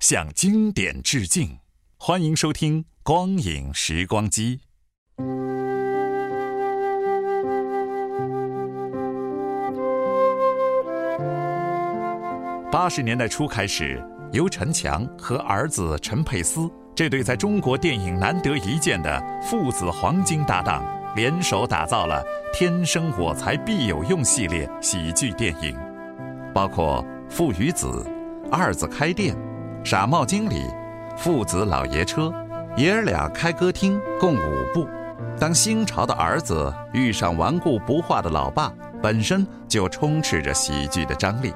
向经典致敬。欢迎收听《光影时光机》。八十年代初开始，由陈强和儿子陈佩斯这对在中国电影难得一见的父子黄金搭档，联手打造了《天生我材必有用》系列喜剧电影，包括《父与子》《二子开店》《傻帽经理》《父子老爷车》《爷儿俩开歌厅》，共五部。当新潮的儿子遇上顽固不化的老爸，本身就充斥着喜剧的张力。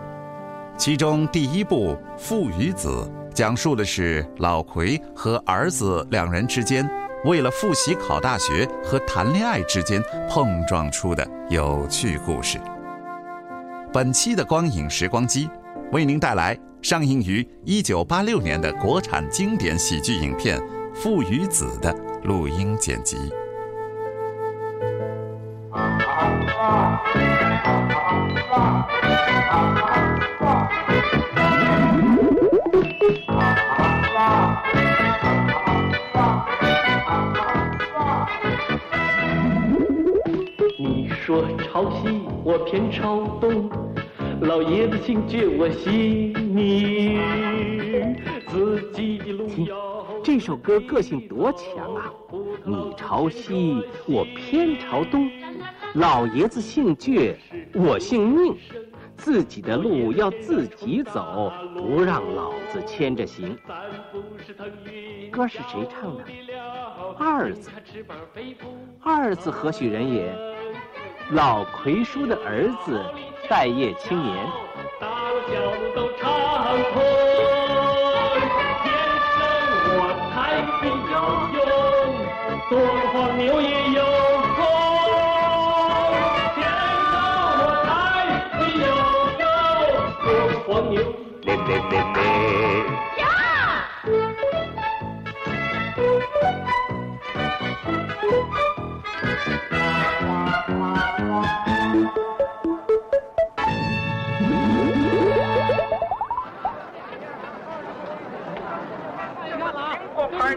其中第一部《父与子》讲述的是老奎和儿子两人之间为了复习考大学和谈恋爱之间碰撞出的有趣故事。本期的光影时光机为您带来上映于1986年的国产经典喜剧影片《父与子》的录音剪辑。你说朝西，我偏朝东，老爷子姓倔，我信你。自己的路要这首歌个性多强啊！你朝西，我偏朝东，老爷子姓倔，我姓宁。自己的路要自己走，不让老子牵着行。歌是谁唱的？二子。二子何许人也？老奎叔的儿子，待业青年。脚都畅通，天生我才必有用，多个黄牛也有功。天生我才必有用，多个黄牛。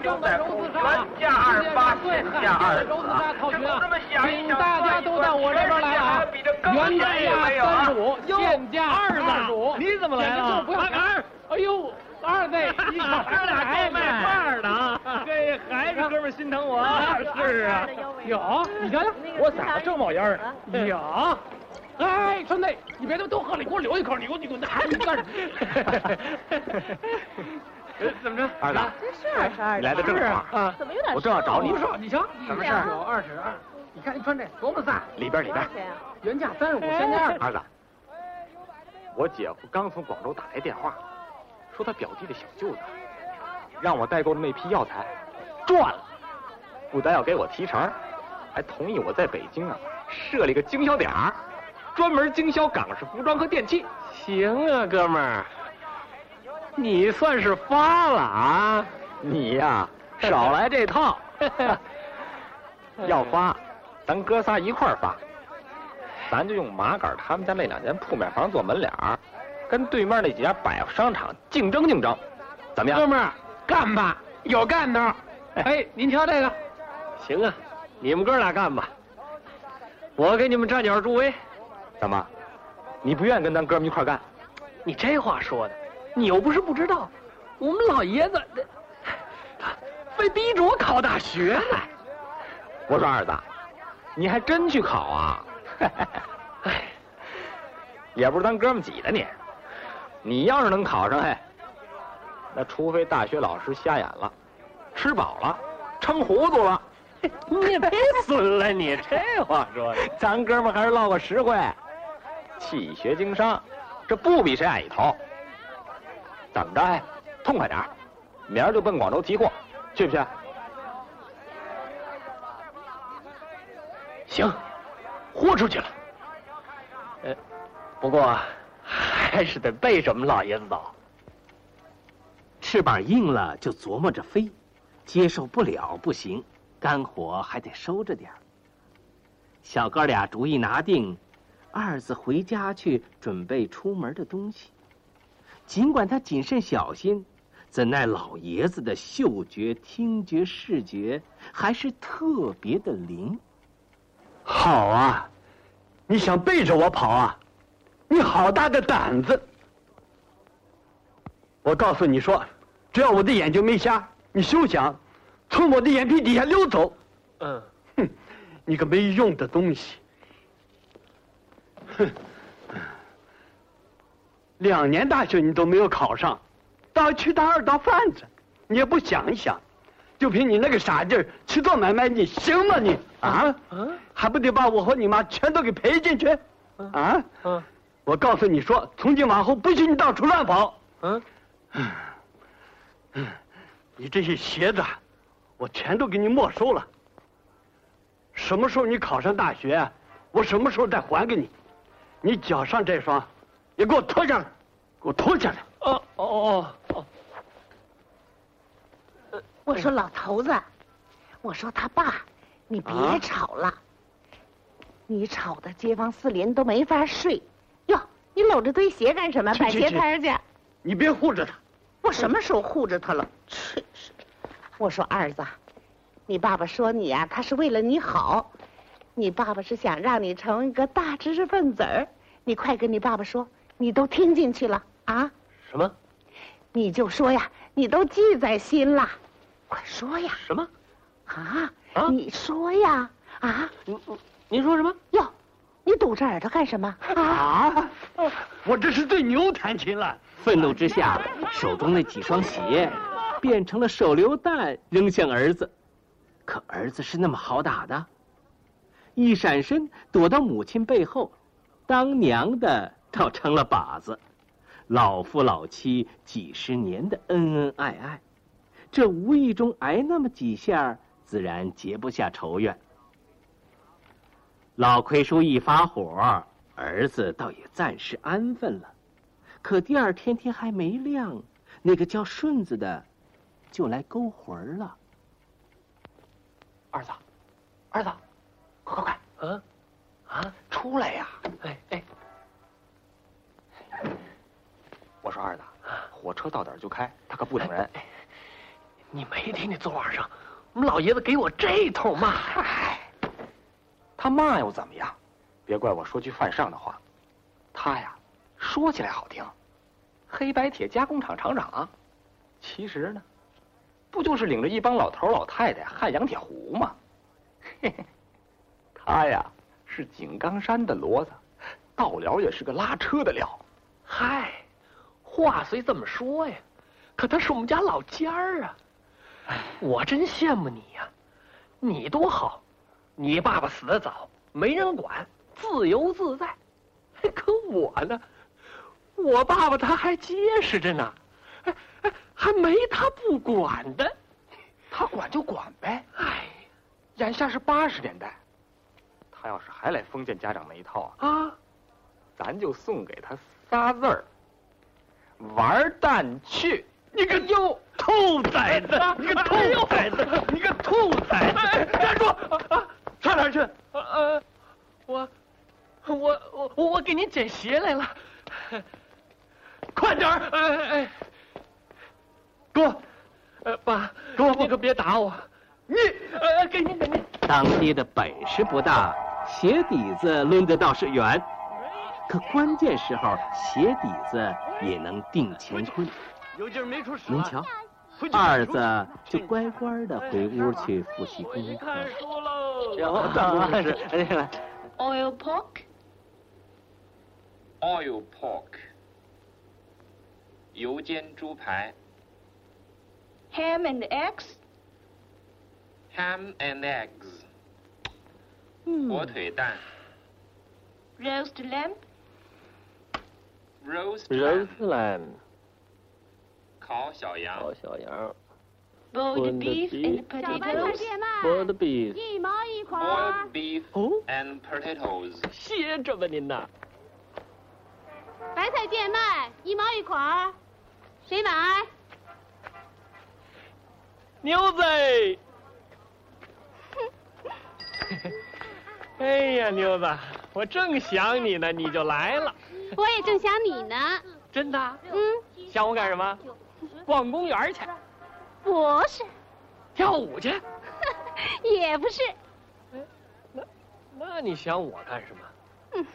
嘞嘞嘞嘞！国牌牛仔裤原价二八，现价二四啊！这么想一想，大家都到我这边来啊！原价三十五，现价二十五。你怎么来了？不要哎呦，二位，你咱俩够卖块的啊！这还是哥们心疼我。是啊，有，你瞧瞧，我嗓子正冒烟呢。有。哎，兄弟，你别都都喝了，你给我留一口，你给我你给我还你干什么？怎么着？二子，这是二你来的正好啊！怎么有点我正要找你不是，你瞧，什么事儿有二十二，你看你穿这多么飒！里边里边。原价三十五，现价二十。儿子，我姐夫刚从广州打来电话，说他表弟的小舅子让我代购的那批药材赚了，不但要给我提成，还同意我在北京啊设立个经销点儿，专门经销港式服装和电器。行啊，哥们儿，你算是发了啊！你呀，少来这套。要发，咱哥仨一块儿发。咱就用麻杆他们家那两间铺面房做门脸儿，跟对面那几家百货商场竞争竞争，怎么样？哥们儿，干吧，有干头。哎，您瞧这个，行啊，你们哥俩干吧，我给你们站脚助威。怎么？你不愿意跟咱哥们一块干？你这话说的，你又不是不知道，我们老爷子他非逼着我考大学呢。我说二子，你还真去考啊？哎，也不是咱哥们挤的你。你要是能考上，嘿，那除非大学老师瞎眼了，吃饱了，撑糊涂了。你别损了你，这话说的，咱哥们还是落个实惠。气学经商，这不比谁矮一头。怎么着？哎，痛快点明儿就奔广州提货，去不去？行，豁出去了。呃，不过还是得背着我们老爷子走。翅膀硬了就琢磨着飞，接受不了不行，肝火还得收着点小哥俩主意拿定，二子回家去准备出门的东西。尽管他谨慎小心，怎奈老爷子的嗅觉、听觉、视觉还是特别的灵。好啊，你想背着我跑啊？你好大的胆子！我告诉你说，只要我的眼睛没瞎，你休想从我的眼皮底下溜走。嗯，哼，你个没用的东西！哼，两年大学你都没有考上，到去当二道贩子，你也不想一想，就凭你那个傻劲儿去做买卖，你行吗你？啊？还不得把我和你妈全都给赔进去？啊？我告诉你说，从今往后不许你到处乱跑。嗯。你这些鞋子，我全都给你没收了。什么时候你考上大学，我什么时候再还给你。你脚上这双，也给我脱下来，给我脱下来。哦哦哦哦。我说老头子，我说他爸，你别吵了。你吵的街坊四邻都没法睡。哟，你搂着堆鞋干什么？摆鞋摊去。你别护着他。我什么时候护着他了？真是！我说二子，你爸爸说你呀，他是为了你好。你爸爸是想让你成为一个大知识分子儿。你快跟你爸爸说，你都听进去了啊？什么？你就说呀，你都记在心了。快说呀！什么？啊？啊？你说呀！啊？您您说什么？哟，你堵着耳朵干什么？啊！我这是对牛弹琴了。愤怒之下，手中那几双鞋变成了手榴弹，扔向儿子。可儿子是那么好打的，一闪身躲到母亲背后，当娘的倒成了靶子。老夫老妻几十年的恩恩爱爱，这无意中挨那么几下，自然结不下仇怨。老奎叔一发火，儿子倒也暂时安分了。可第二天天还没亮，那个叫顺子的就来勾魂了。儿子，儿子，快快快！嗯，啊，出来呀！哎哎，我说二子，火车到点就开，他可不等人。你没听见昨晚上我们老爷子给我这通骂？嗨，他骂又怎么样？别怪我说句犯上的话，他呀。说起来好听，黑白铁加工厂厂长，其实呢，不就是领着一帮老头老太太焊羊铁壶吗？嘿嘿，他呀是井冈山的骡子，到了也是个拉车的料。嗨，话虽这么说呀，可他是我们家老尖儿啊。我真羡慕你呀，你多好，你爸爸死的早，没人管，自由自在。可我呢？我爸爸他还结实着呢，哎哎，还没他不管的，他管就管呗。哎，眼下是八十年代，他要是还来封建家长那一套啊，啊，咱就送给他仨字儿：玩蛋去！你个哟，兔崽子！你个兔崽子！你个兔崽子！站住！上哪儿去？呃，我，我我我给您捡鞋来了。快点儿！哎哎，哥，呃，爸，哥，你可别打我！你，呃，给你，给你。当爹的本事不大，鞋底子抡得倒是圆，可关键时候鞋底子也能定乾坤。有劲没出您瞧，二子就乖乖的回屋去复习功课。看书喽。有当然是。Oil pork, oil pork，油煎猪排 ham and eggs,，ham and eggs，嗯火腿蛋 roast lamb, 兰，烤小羊烤小羊 boiled Boiled beef and potatoes,，boiled beef。一毛一块 boiled beef 哦，and potatoes，歇着吧您呐。白菜贱卖，一毛一块儿，谁买？牛子。哎呀，妞子，我正想你呢，你就来了。我也正想你呢。真的？嗯，想我干什么？逛公园去，不是，跳舞去。也不是。那那你想我干什么？嗯，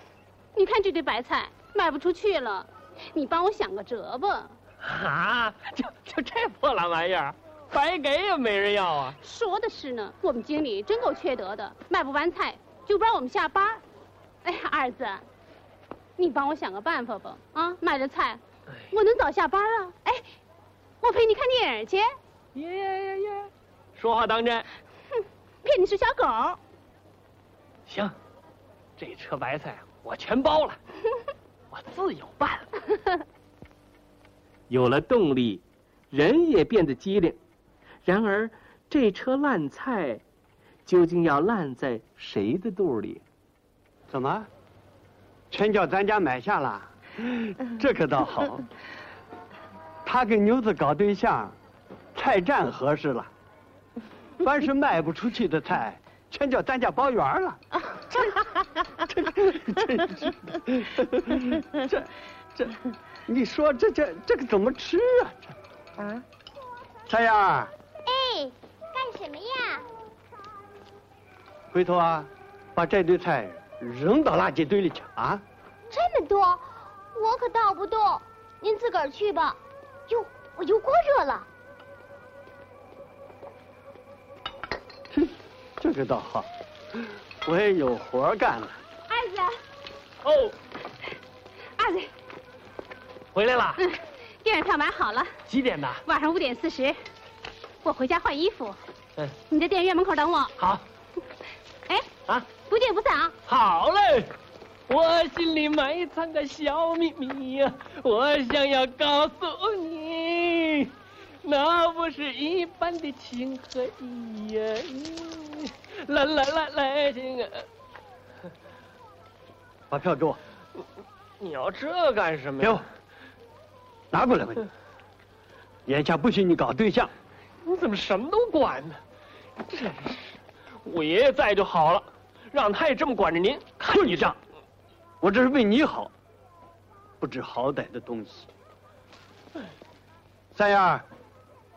你看这堆白菜卖不出去了，你帮我想个辙吧。啊，就就这破烂玩意儿，白给也没人要啊。说的是呢，我们经理真够缺德的，卖不完菜就不让我们下班。哎呀，二子，你帮我想个办法吧。啊，卖着菜，我能早下班啊。哎，我陪你看电影去。耶耶耶！说话当真。哼，骗你是小狗。行，这车白菜我全包了，我自有办法。有了动力，人也变得机灵。然而，这车烂菜究竟要烂在谁的肚里？怎么？全叫咱家买下了？这可倒好。他跟牛子搞对象，菜占合适了。凡是卖不出去的菜，全叫咱家包圆了。这这这，你说这这这个怎么吃啊？这啊，菜样儿，哎，干什么呀？回头啊，把这堆菜扔到垃圾堆里去啊！这么多，我可倒不动，您自个儿去吧。哟，我油锅热了。哼，这个倒好，我也有活干了。二子，哦，二子，回来了。嗯，电影票买好了，几点的？晚上五点四十。我回家换衣服，嗯，你在电影院门口等我。好。哎，啊，不见不散啊！好嘞。我心里埋藏个小秘密呀，我想要告诉你，那不是一般的情和义呀。来来来来，亲啊！把票给我。你要这干什么给我，拿过来吧你。眼下不许你搞对象。你怎么什么都管呢？真是，我爷爷在就好了，让他也这么管着您。就你这样，我这是为你好，不知好歹的东西。三燕儿，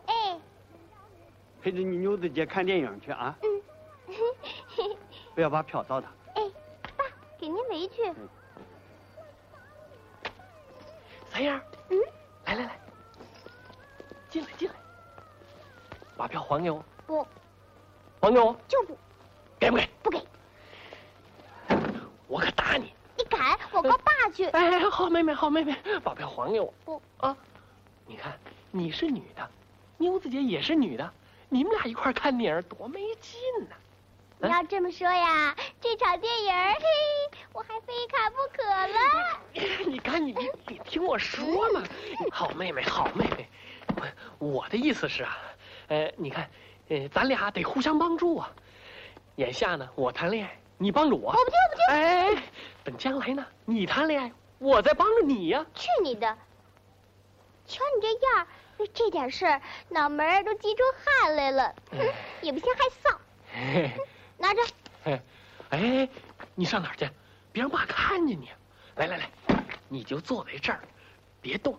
哎，陪着你妞子姐看电影去啊！嗯，不要把票糟蹋。哎，爸，给您围去。三燕儿，嗯，来来来，进来进来，把票还给我。不，还给我。就不。给不给？不给。我可打你！你敢？我告爸去。哎，好妹妹，好妹妹，把票还给我。不啊，你看，你是女的，妞子姐也是女的，你们俩一块看电影多没劲呢、你要这么说呀，这场电影，嘿，我还非看不可了。你看你你你听我说嘛，好妹妹，好妹妹，我我的意思是啊，呃，你看，呃，咱俩得互相帮助啊。眼下呢，我谈恋爱，你帮着我。我不听，不听。哎，等将来呢，你谈恋爱，我再帮着你呀、去你的！瞧你这样儿，这点事儿，脑门儿都急出汗来了，哼，也不嫌害臊。嘿拿着，哎，哎，你上哪儿去？别让爸看见你。来来来，你就坐在这儿，别动。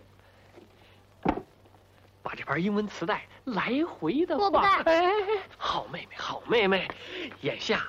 把这盘英文磁带来回的我不放。干哎，好妹妹，好妹妹，眼下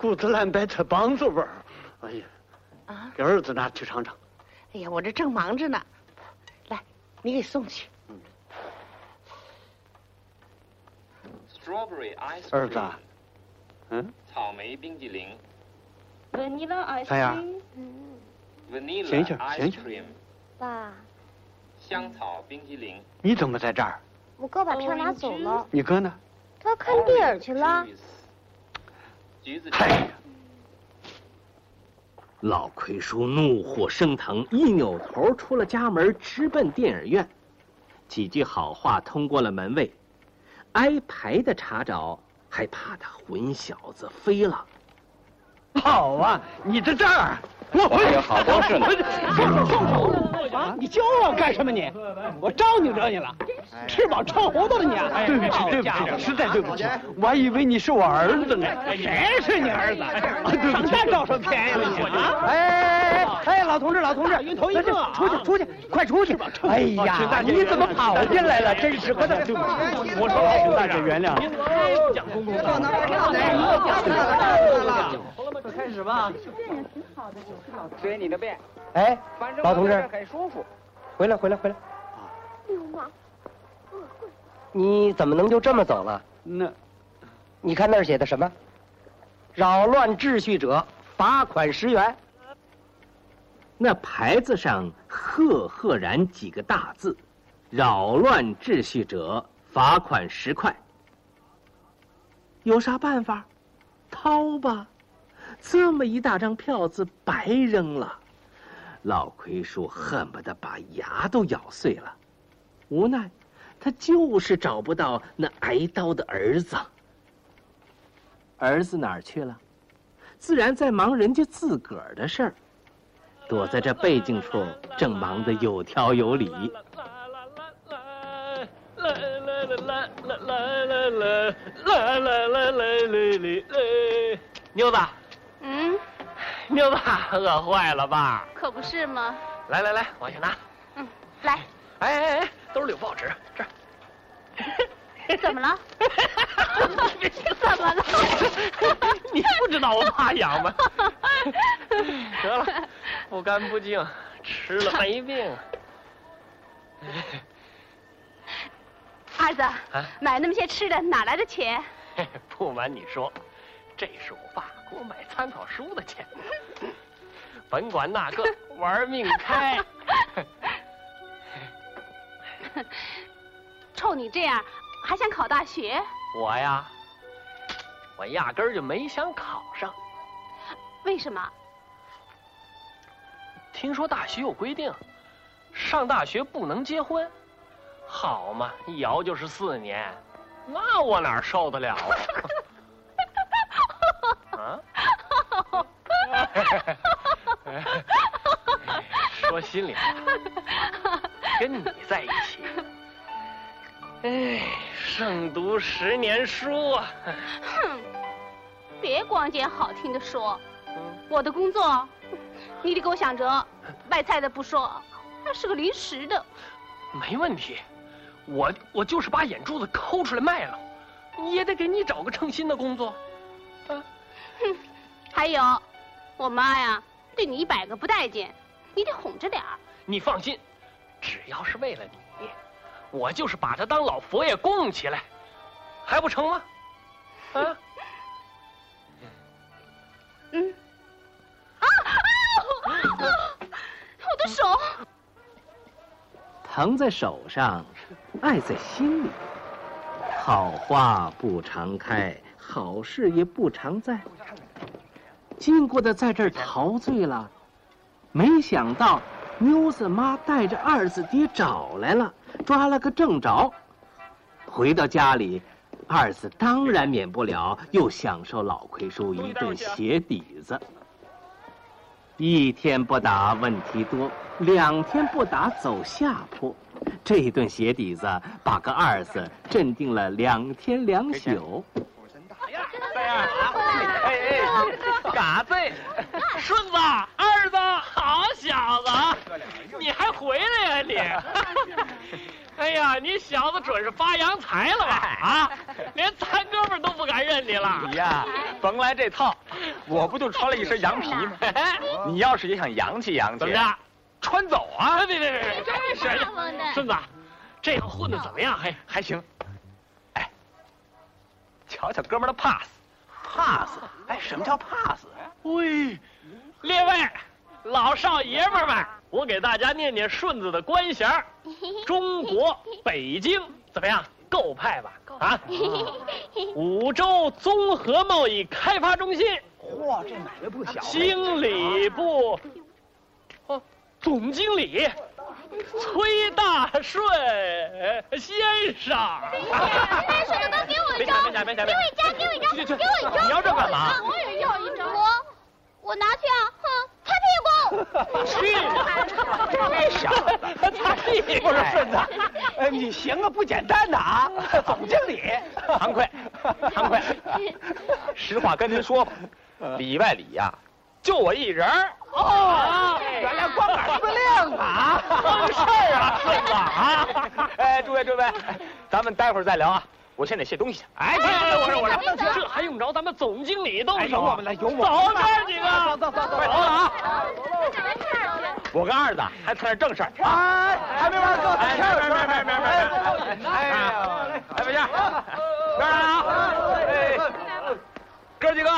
一股子烂白菜帮子味儿。哎呀，啊，给儿子拿去尝尝。哎呀，我这正忙着呢，来，你给送去。Strawberry ice 儿子 cream，啊，嗯，草莓冰激凌 Vanilla ice cream。，vanilla 醒醒 ice 醒醒 cream，爸，香草冰激凌你怎么在这儿？我哥把票拿走了，你哥呢？他看电影去了。橘子哎呀，老奎叔怒火升腾，一扭头出了家门，直奔电影院。几句好话通过了门卫，挨排的查找还怕他混小子飞了。好啊，你在这儿。我还有好多事呢啊！你教我干什么你？我招你惹你了？吃饱撑糊涂了你啊！对不起，对不起，实在对不起，我还以为你是我儿子呢。谁是你儿子？对不起，那招什么便宜了你啊？哎哎哎哎！老同志，老同志，晕头一个，出去出去，快出去！哎呀，你怎么跑进来了？真是，快点！对不起，我说请大姐原谅。讲公公，开始吧。随你的便。哎，老同志，很舒服。回来，回来，回来！流氓！你怎么能就这么走了？那，你看那儿写的什么？扰乱秩序者罚款十元。那牌子上赫赫然几个大字：“扰乱秩序者罚款十块。”有啥办法？掏吧！这么一大张票子白扔了，老魁叔恨不得把牙都咬碎了，无奈，他就是找不到那挨刀的儿子。儿子哪儿去了？自然在忙人家自个儿的事儿，躲在这背景处，正忙得有条有理。来来来来来来来来来来来来来来来来，妞子。妞爸，饿坏了吧？可不是吗？来来来，往下拿。嗯，来。哎哎哎，兜里有报纸，这儿。怎么了？怎么了？你不知道我怕痒吗？得了，不干不净，吃了没病。儿子，买那么些吃的哪来的钱？不瞒你说，这是我爸给我买参考书的钱。甭管那个，玩命开。冲你这样，还想考大学？我呀，我压根儿就没想考上。为什么？听说大学有规定，上大学不能结婚。好嘛，一摇就是四年，那我哪受得了啊？说心里话，跟你在一起，哎，胜读十年书啊！哼，别光捡好听的说，我的工作，你得给我想着，卖菜的不说，还是个临时的。没问题。我我就是把眼珠子抠出来卖了，也得给你找个称心的工作。啊，哼，还有，我妈呀，对你一百个不待见，你得哄着点儿。你放心，只要是为了你，我就是把她当老佛爷供起来，还不成吗？啊？嗯。啊啊！我的手。疼在手上，爱在心里。好花不常开，好事也不常在。经过的在这儿陶醉了，没想到妞子妈带着二子爹找来了，抓了个正着。回到家里，二子当然免不了又享受老奎叔一顿鞋底子。一天不打问题多，两天不打走下坡。这一顿鞋底子把个二子镇定了两天两宿。三儿，哎哎，嘎子，顺子，二子，好小小子啊，你还回来呀你？哎呀，你小子准是发洋财了吧？啊，连咱哥们都不敢认你了。你呀，甭来这套，我不就穿了一身羊皮吗？你要是也想洋气洋气，怎么着？穿走啊！别别别别！真是。顺子，这样混的怎么样？还，还行。哎，瞧瞧哥们的 pass，pass，哎，什么叫 pass？喂，列位老少爷们们，我给大家念念顺子的官衔：中国北京，怎么样？够派吧？啊，五洲综合贸易开发中心。嚯，这买卖不小。经理部。哦总经理 崔大顺先生，那什么，给我一张，给我一张，给我一张，给我一张，给我一张。你要这干嘛？我也要一张。我我拿去啊，哼，擦屁股。这小子，擦屁股。不是顺子，哎，你行啊，不简单的啊，总经理，惭愧，惭愧。实话跟您说吧，里外里呀，就我一人哦，原来光杆司令啊，帮事儿啊，顺子啊！哎，诸位诸位，咱们待会儿再聊啊，我先得卸东西去。哎，我说我说，这还用着咱们总经理动手？有我们来，有我们。走，哥几个，走走走走，快走了啊！我跟二子还谈点正事儿。哎，还没完，给我哎，没没没没没没。哎呀，哎，伟健，明儿来啊！哎，哥几个，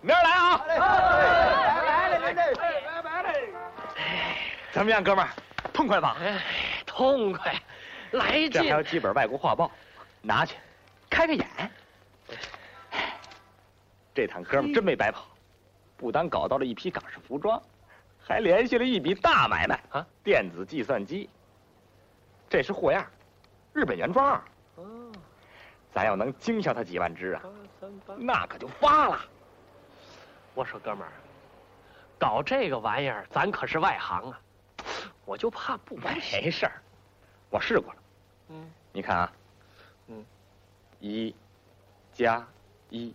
明儿来啊！来来来来。怎么样，哥们儿，痛快吧？哎，痛快，来劲！这还有几本外国画报，拿去，开开眼。这趟哥们真没白跑，不但搞到了一批港式服装，还联系了一笔大买卖啊，电子计算机。这是货样，日本原装。哦，咱要能经销他几万只啊，那可就发了。我说哥们儿，搞这个玩意儿，咱可是外行啊。我就怕不没事儿，我试过了。嗯，你看啊，嗯，一加一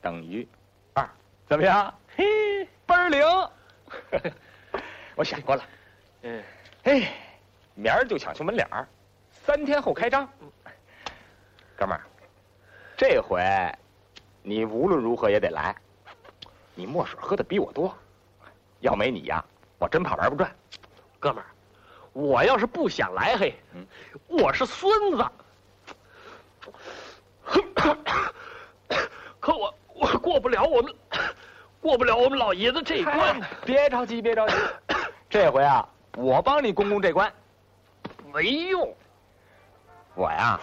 等于二，怎么样？嘿，倍儿灵。我想过了，嗯，哎，明儿就抢修门脸儿，三天后开张。哥们儿，这回你无论如何也得来。你墨水喝的比我多，要没你呀，我真怕玩不转。哥们儿，我要是不想来，嘿，我是孙子，可我我过不了我们过不了我们老爷子这一关。别着急，别着急，这回啊，我帮你攻攻这关。没用，我呀，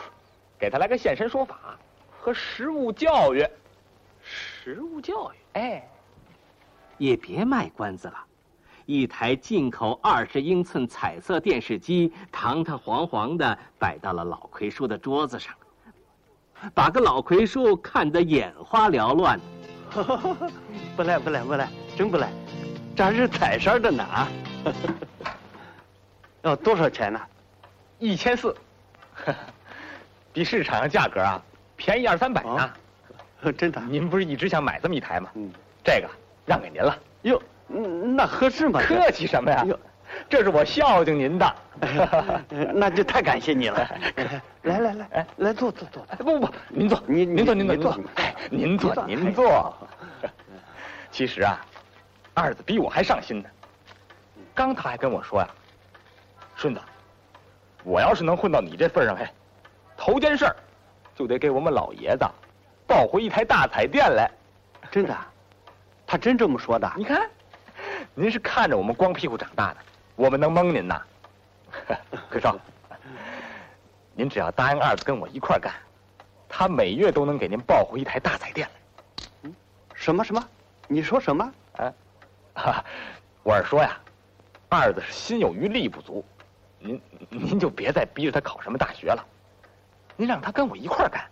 给他来个现身说法和实物教育。实物教育，哎，也别卖关子了。一台进口二十英寸彩色电视机，堂堂皇皇的摆到了老奎叔的桌子上，把个老魁叔看得眼花缭乱。不赖不赖不赖，真不赖，这还是彩色的呢啊！要多少钱呢？一千四，比市场上价格啊便宜二三百呢。真的？您不是一直想买这么一台吗？嗯，这个让给您了。哟。嗯，那合适吗？客气什么呀？这是我孝敬您的，那就太感谢你了。来来来，哎，来坐坐坐。不不不，您坐，您您坐您坐您坐，哎，您坐您坐。其实啊，二子比我还上心呢。刚他还跟我说呀，顺子，我要是能混到你这份上，嘿，头件事儿就得给我们老爷子抱回一台大彩电来。真的？他真这么说的？你看。您是看着我们光屁股长大的，我们能蒙您呐？奎少，您只要答应二子跟我一块干，他每月都能给您抱回一台大彩电来。嗯，什么什么？你说什么？啊，我是说呀，二子是心有余力不足，您您就别再逼着他考什么大学了，您让他跟我一块干，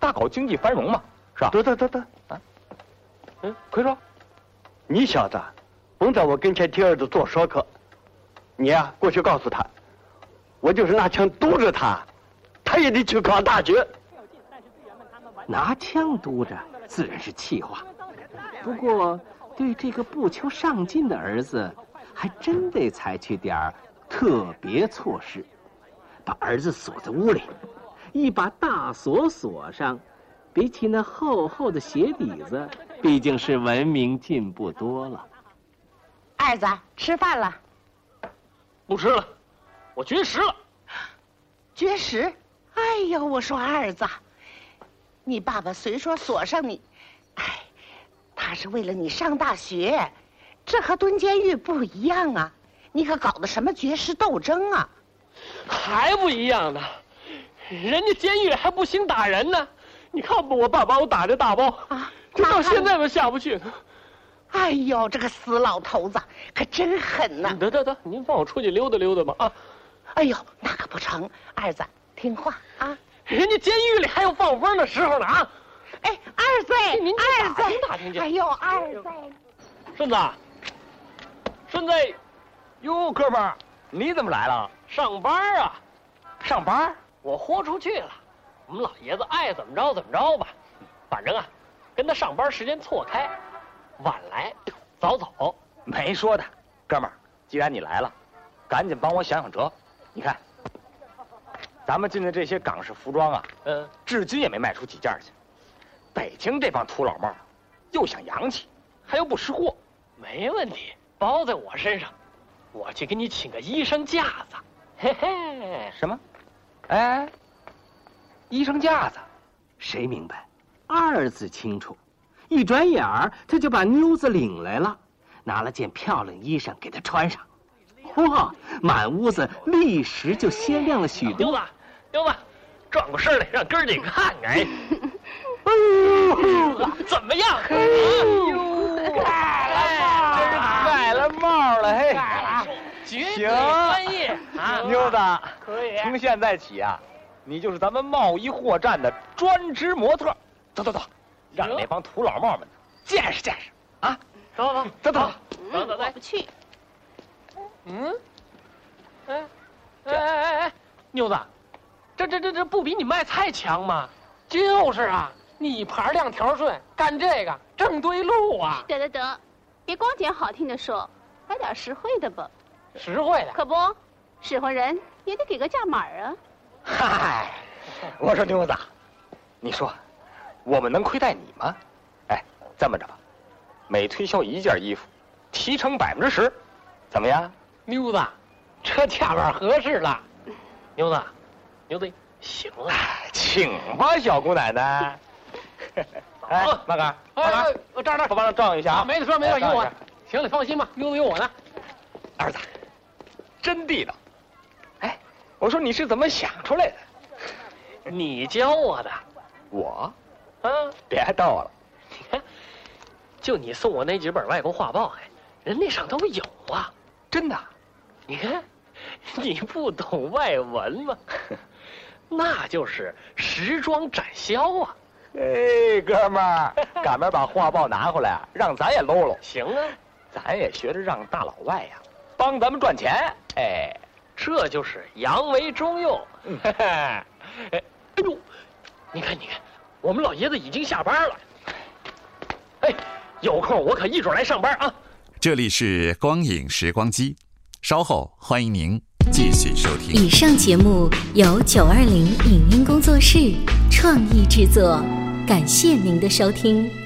大搞经济繁荣嘛，是吧？得得得得啊！嗯，奎少，你小子。甭在我跟前替儿子做说客，你呀过去告诉他，我就是拿枪督着他，他也得去考大学。拿枪督着自然是气话，不过对这个不求上进的儿子，还还真得采取点儿特别措施，把儿子锁在屋里，一把大锁锁上，比起那厚厚的鞋底子，毕竟是文明进步多了。二子，吃饭了？不吃了，我绝食了。绝食？哎呦，我说二子，你爸爸虽说锁上你，哎，他是为了你上大学，这和蹲监狱不一样啊！你可搞的什么绝食斗争啊？还不一样呢，人家监狱还不兴打人呢。你看吧，我爸把我打的大包啊，这到现在都下不去呢。哎呦，这个死老头子可真狠呐！得得得，您放我出去溜达溜达吧啊！哎呦，那可不成，二子听话啊！人家监狱里还有放风的时候呢啊！哎，二岁，您二岁，打听去。哎呦，二岁，顺子，顺子，哟，哥们儿，你怎么来了？上班啊！上班？我豁出去了。我们老爷子爱怎么着怎么着吧，反正啊，跟他上班时间错开。晚来早走，没说的，哥们儿，既然你来了，赶紧帮我想想辙。你看，咱们进的这些港式服装啊，嗯，至今也没卖出几件去。北京这帮土老帽，又想洋气，还又不识货，没问题，包在我身上，我去给你请个医生架子。嘿嘿，什么？哎，医生架子，谁明白？二字清楚。一转眼儿，他就把妞子领来了，拿了件漂亮衣裳给她穿上。嚯，满屋子立时就鲜亮了许多。妞子，妞子，转过身来，让哥儿几个看看。哎，怎么样？哎呦，盖了，盖了帽了，嘿，行，专业啊，妞子，可以。从现在起啊，你就是咱们贸易货站的专职模特。走走走。让那帮土老帽们见识见识啊！走走走走走走，我不去。嗯？哎哎哎哎哎，妞子，这这这这不比你卖菜强吗？就是啊，你盘量条顺，干这个正对路啊！得得得，别光捡好听的说，来点实惠的吧。实惠的？可不，使唤人也得给个价码啊。嗨，我说妞子，你说。我们能亏待你吗？哎，这么着吧，每推销一件衣服，提成百分之十，怎么样？妞子，这价码合适了。妞子，妞子，行了，请吧，小姑奶奶。哎，慢点，慢点，我这儿呢，我帮他撞一下啊。没得说，没得有我。行了，放心吧，妞子有我呢。儿子，真地道。哎，我说你是怎么想出来的？你教我的。我。啊，别逗了！你看，就你送我那几本外国画报，哎，人那上都有啊，真的。你看，你不懂外文吗？那就是时装展销啊！哎，哥们儿，赶明儿把画报拿回来，让咱也搂搂。行啊，咱也学着让大老外呀帮咱们赚钱。哎，这就是扬为中用。哎，哎呦，你看，你看。我们老爷子已经下班了，哎，有空我可一准来上班啊！这里是光影时光机，稍后欢迎您继续收听。以上节目由九二零影音工作室创意制作，感谢您的收听。